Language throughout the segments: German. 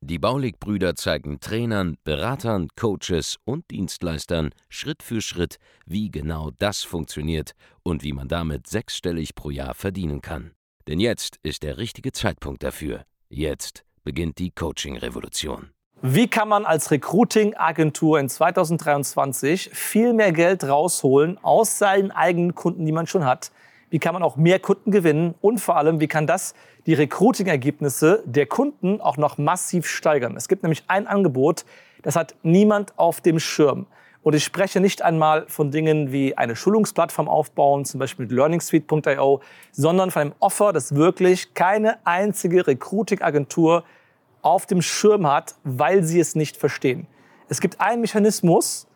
Die Baulig-Brüder zeigen Trainern, Beratern, Coaches und Dienstleistern Schritt für Schritt, wie genau das funktioniert und wie man damit sechsstellig pro Jahr verdienen kann. Denn jetzt ist der richtige Zeitpunkt dafür. Jetzt beginnt die Coaching-Revolution. Wie kann man als Recruiting-Agentur in 2023 viel mehr Geld rausholen aus seinen eigenen Kunden, die man schon hat? Wie kann man auch mehr Kunden gewinnen? Und vor allem, wie kann das die Recruiting-Ergebnisse der Kunden auch noch massiv steigern. Es gibt nämlich ein Angebot, das hat niemand auf dem Schirm. Und ich spreche nicht einmal von Dingen wie eine Schulungsplattform aufbauen, zum Beispiel mit learningsuite.io, sondern von einem Offer, das wirklich keine einzige Recruiting-Agentur auf dem Schirm hat, weil sie es nicht verstehen. Es gibt einen Mechanismus,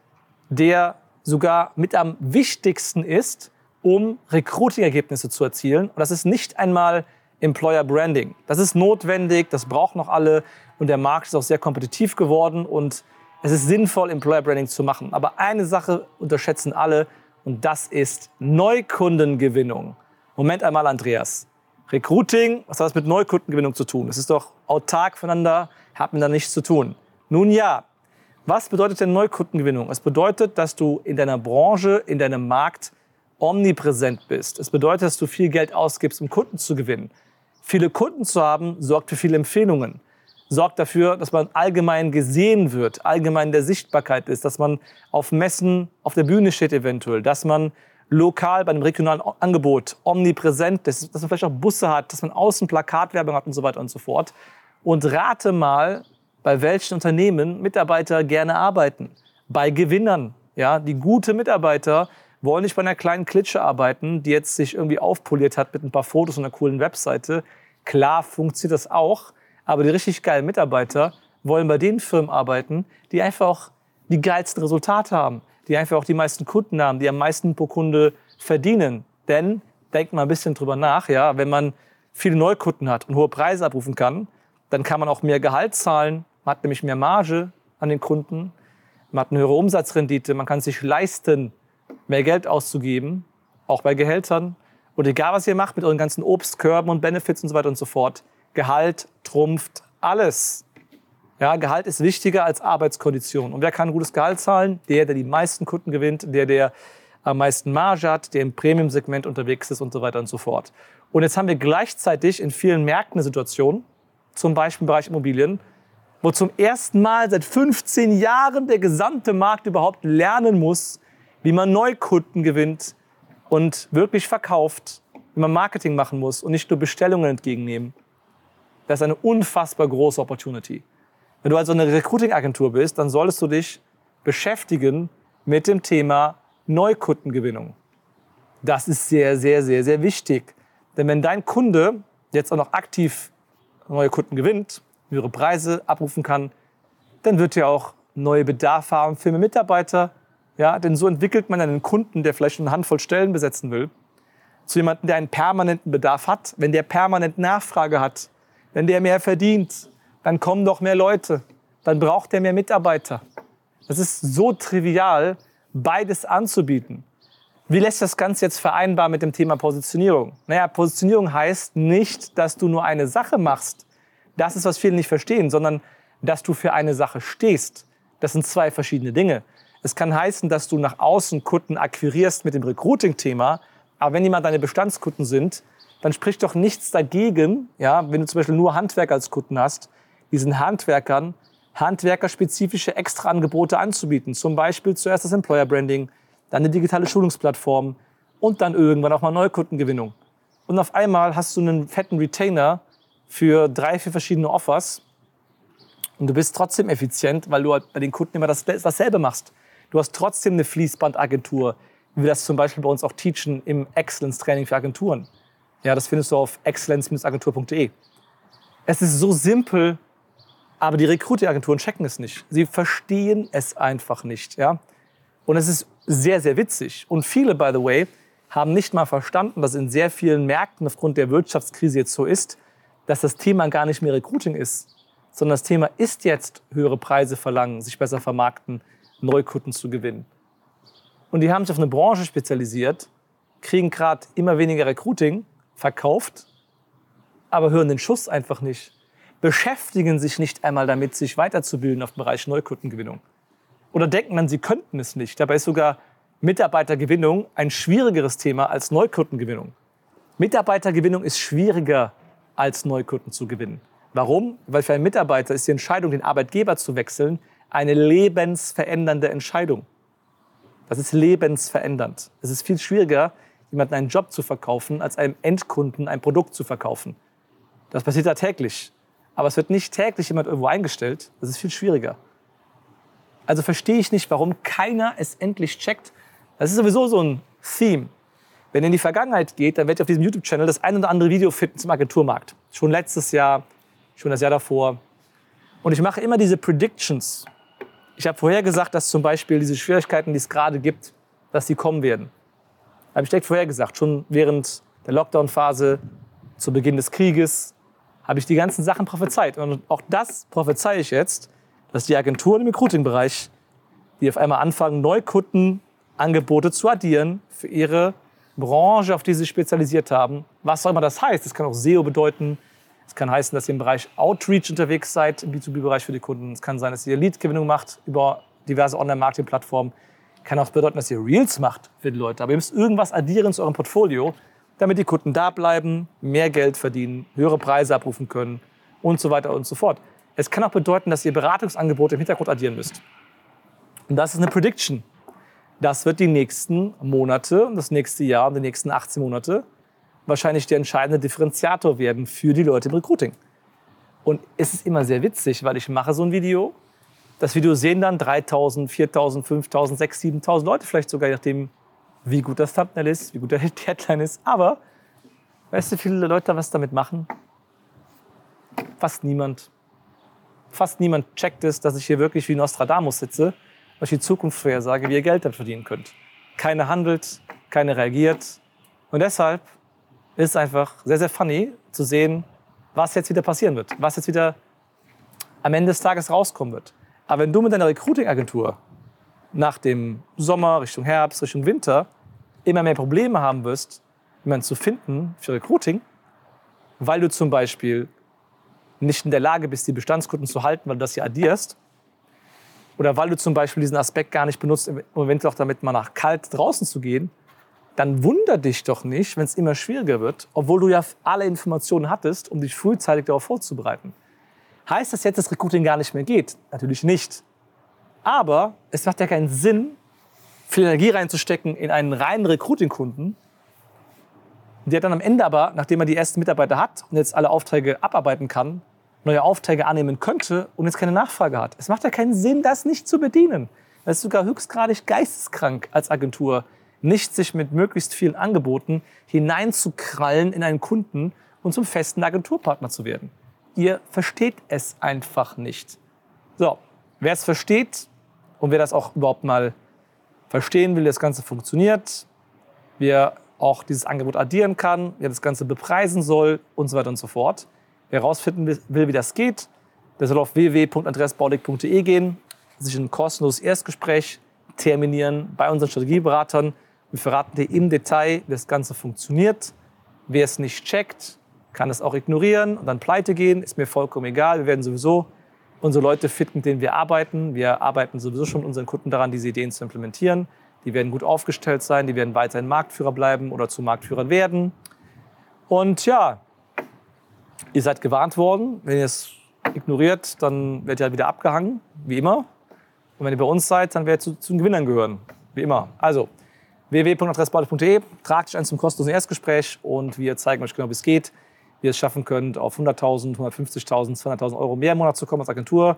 der sogar mit am wichtigsten ist, um Recruiting-Ergebnisse zu erzielen. Und das ist nicht einmal Employer Branding. Das ist notwendig, das brauchen noch alle und der Markt ist auch sehr kompetitiv geworden und es ist sinnvoll, Employer Branding zu machen. Aber eine Sache unterschätzen alle und das ist Neukundengewinnung. Moment einmal, Andreas. Recruiting, was hat das mit Neukundengewinnung zu tun? Das ist doch autark voneinander, hat mit da nichts zu tun. Nun ja, was bedeutet denn Neukundengewinnung? Es bedeutet, dass du in deiner Branche, in deinem Markt omnipräsent bist. Es bedeutet, dass du viel Geld ausgibst, um Kunden zu gewinnen. Viele Kunden zu haben, sorgt für viele Empfehlungen. Sorgt dafür, dass man allgemein gesehen wird, allgemein in der Sichtbarkeit ist, dass man auf Messen auf der Bühne steht eventuell, dass man lokal bei einem regionalen Angebot omnipräsent ist, dass man vielleicht auch Busse hat, dass man außen Plakatwerbung hat und so weiter und so fort. Und rate mal, bei welchen Unternehmen Mitarbeiter gerne arbeiten. Bei Gewinnern, ja, die gute Mitarbeiter wollen nicht bei einer kleinen Klitsche arbeiten, die jetzt sich irgendwie aufpoliert hat mit ein paar Fotos und einer coolen Webseite. Klar funktioniert das auch, aber die richtig geilen Mitarbeiter wollen bei den Firmen arbeiten, die einfach auch die geilsten Resultate haben, die einfach auch die meisten Kunden haben, die am meisten pro Kunde verdienen. Denn, denkt mal ein bisschen drüber nach, ja, wenn man viele Neukunden hat und hohe Preise abrufen kann, dann kann man auch mehr Gehalt zahlen, man hat nämlich mehr Marge an den Kunden, man hat eine höhere Umsatzrendite, man kann sich leisten, mehr Geld auszugeben, auch bei Gehältern. Und egal, was ihr macht mit euren ganzen Obstkörben und Benefits und so weiter und so fort, Gehalt trumpft alles. Ja, Gehalt ist wichtiger als Arbeitskondition. Und wer kann ein gutes Gehalt zahlen? Der, der die meisten Kunden gewinnt, der, der am meisten Marge hat, der im Premium-Segment unterwegs ist und so weiter und so fort. Und jetzt haben wir gleichzeitig in vielen Märkten eine Situation, zum Beispiel im Bereich Immobilien, wo zum ersten Mal seit 15 Jahren der gesamte Markt überhaupt lernen muss, wie man Neukunden gewinnt und wirklich verkauft, wie man Marketing machen muss und nicht nur Bestellungen entgegennehmen. Das ist eine unfassbar große Opportunity. Wenn du also eine Recruiting-Agentur bist, dann solltest du dich beschäftigen mit dem Thema Neukundengewinnung. Das ist sehr, sehr, sehr, sehr wichtig. Denn wenn dein Kunde jetzt auch noch aktiv neue Kunden gewinnt, höhere Preise abrufen kann, dann wird er auch neue Bedarfe haben für mehr Mitarbeiter, ja, denn so entwickelt man einen Kunden, der vielleicht eine Handvoll Stellen besetzen will, zu jemandem, der einen permanenten Bedarf hat. Wenn der permanent Nachfrage hat, wenn der mehr verdient, dann kommen doch mehr Leute. Dann braucht er mehr Mitarbeiter. Das ist so trivial, beides anzubieten. Wie lässt das Ganze jetzt vereinbar mit dem Thema Positionierung? Naja, Positionierung heißt nicht, dass du nur eine Sache machst. Das ist, was viele nicht verstehen, sondern dass du für eine Sache stehst. Das sind zwei verschiedene Dinge. Es kann heißen, dass du nach außen Kunden akquirierst mit dem Recruiting-Thema, aber wenn jemand deine Bestandskunden sind, dann spricht doch nichts dagegen, ja, wenn du zum Beispiel nur Handwerker als Kunden hast, diesen Handwerkern handwerkerspezifische Extraangebote anzubieten. Zum Beispiel zuerst das Employer Branding, dann eine digitale Schulungsplattform und dann irgendwann auch mal Neukundengewinnung. Und auf einmal hast du einen fetten Retainer für drei, vier verschiedene Offers und du bist trotzdem effizient, weil du halt bei den Kunden immer das, dasselbe machst. Du hast trotzdem eine Fließbandagentur, wie wir das zum Beispiel bei uns auch teachen im Excellence-Training für Agenturen. Ja, das findest du auf excellence-agentur.de. Es ist so simpel, aber die Recruiting-Agenturen checken es nicht. Sie verstehen es einfach nicht. Ja? Und es ist sehr, sehr witzig. Und viele, by the way, haben nicht mal verstanden, dass in sehr vielen Märkten aufgrund der Wirtschaftskrise jetzt so ist, dass das Thema gar nicht mehr Recruiting ist, sondern das Thema ist jetzt höhere Preise verlangen, sich besser vermarkten, Neukunden zu gewinnen. Und die haben sich auf eine Branche spezialisiert, kriegen gerade immer weniger Recruiting verkauft, aber hören den Schuss einfach nicht. Beschäftigen sich nicht einmal damit, sich weiterzubilden auf dem Bereich Neukundengewinnung. Oder denken dann, sie könnten es nicht. Dabei ist sogar Mitarbeitergewinnung ein schwierigeres Thema als Neukundengewinnung. Mitarbeitergewinnung ist schwieriger als Neukunden zu gewinnen. Warum? Weil für einen Mitarbeiter ist die Entscheidung, den Arbeitgeber zu wechseln, eine lebensverändernde Entscheidung. Das ist lebensverändernd. Es ist viel schwieriger, jemanden einen Job zu verkaufen, als einem Endkunden ein Produkt zu verkaufen. Das passiert da täglich. Aber es wird nicht täglich jemand irgendwo eingestellt. Das ist viel schwieriger. Also verstehe ich nicht, warum keiner es endlich checkt. Das ist sowieso so ein Theme. Wenn ihr in die Vergangenheit geht, dann werdet ihr auf diesem YouTube-Channel das ein oder andere Video finden zum Agenturmarkt. Schon letztes Jahr, schon das Jahr davor. Und ich mache immer diese Predictions. Ich habe vorher gesagt, dass zum Beispiel diese Schwierigkeiten, die es gerade gibt, dass die kommen werden. Habe ich direkt vorher gesagt, schon während der Lockdown-Phase, zu Beginn des Krieges, habe ich die ganzen Sachen prophezeit. Und auch das prophezeie ich jetzt, dass die Agenturen im Recruiting-Bereich, die auf einmal anfangen, Neukundenangebote zu addieren für ihre Branche, auf die sie spezialisiert haben. Was auch immer das heißt. Das kann auch SEO bedeuten. Es kann heißen, dass ihr im Bereich Outreach unterwegs seid, im B2B-Bereich für die Kunden. Es kann sein, dass ihr Lead-Gewinnung macht über diverse Online-Marketing-Plattformen. Kann auch bedeuten, dass ihr Reels macht für die Leute. Aber ihr müsst irgendwas addieren zu eurem Portfolio, damit die Kunden da bleiben, mehr Geld verdienen, höhere Preise abrufen können und so weiter und so fort. Es kann auch bedeuten, dass ihr Beratungsangebote im Hintergrund addieren müsst. Und das ist eine Prediction. Das wird die nächsten Monate das nächste Jahr und die nächsten 18 Monate wahrscheinlich der entscheidende Differenziator werden für die Leute im Recruiting. Und es ist immer sehr witzig, weil ich mache so ein Video. Das Video sehen dann 3000, 4000, 5000, 6000, 7000 Leute, vielleicht sogar, je nachdem, wie gut das Thumbnail ist, wie gut der Headline ist. Aber weißt du, viele Leute was damit machen? Fast niemand. Fast niemand checkt es, dass ich hier wirklich wie Nostradamus sitze, was ich die Zukunft vorhersage, wie ihr Geld damit verdienen könnt. Keiner handelt, keiner reagiert. Und deshalb ist einfach sehr, sehr funny zu sehen, was jetzt wieder passieren wird, was jetzt wieder am Ende des Tages rauskommen wird. Aber wenn du mit deiner Recruiting-Agentur nach dem Sommer, Richtung Herbst, Richtung Winter immer mehr Probleme haben wirst, jemanden zu finden für Recruiting, weil du zum Beispiel nicht in der Lage bist, die Bestandskunden zu halten, weil du das hier addierst, oder weil du zum Beispiel diesen Aspekt gar nicht benutzt, im Moment auch damit mal nach kalt draußen zu gehen, dann wunder dich doch nicht, wenn es immer schwieriger wird, obwohl du ja alle Informationen hattest, um dich frühzeitig darauf vorzubereiten. Heißt das jetzt, dass Recruiting gar nicht mehr geht? Natürlich nicht. Aber es macht ja keinen Sinn, viel Energie reinzustecken in einen reinen Recruiting-Kunden, der dann am Ende aber, nachdem er die ersten Mitarbeiter hat und jetzt alle Aufträge abarbeiten kann, neue Aufträge annehmen könnte und jetzt keine Nachfrage hat. Es macht ja keinen Sinn, das nicht zu bedienen. Das ist sogar höchstgradig geisteskrank als Agentur, nicht sich mit möglichst vielen Angeboten hineinzukrallen in einen Kunden und zum festen Agenturpartner zu werden. Ihr versteht es einfach nicht. So, wer es versteht und wer das auch überhaupt mal verstehen will, wie das Ganze funktioniert, wer auch dieses Angebot addieren kann, wer das Ganze bepreisen soll und so weiter und so fort. Wer herausfinden will, wie das geht, der soll auf www.andreasbaulig.de gehen, sich ein kostenloses Erstgespräch terminieren bei unseren Strategieberatern wir verraten dir im Detail, wie das Ganze funktioniert. Wer es nicht checkt, kann es auch ignorieren und dann pleite gehen. Ist mir vollkommen egal. Wir werden sowieso unsere Leute fit, mit denen wir arbeiten. Wir arbeiten sowieso schon mit unseren Kunden daran, diese Ideen zu implementieren. Die werden gut aufgestellt sein, die werden weiterhin Marktführer bleiben oder zu Marktführern werden. Und ja, ihr seid gewarnt worden. Wenn ihr es ignoriert, dann werdet ihr halt wieder abgehangen, wie immer. Und wenn ihr bei uns seid, dann werdet ihr zu, zu den Gewinnern gehören, wie immer. Also, www.adressbaulich.de. Tragt euch ein zum kostenlosen Erstgespräch und wir zeigen euch genau, wie es geht, wie ihr es schaffen könnt, auf 100.000, 150.000, 200.000 Euro mehr im Monat zu kommen als Agentur.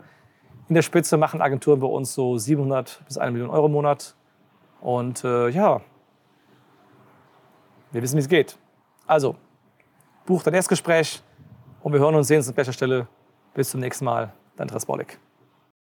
In der Spitze machen Agenturen bei uns so 700 bis 1 Million Euro im Monat. Und äh, ja, wir wissen, wie es geht. Also, bucht ein Erstgespräch und wir hören und sehen uns an welcher Stelle. Bis zum nächsten Mal, dein Trasbolik.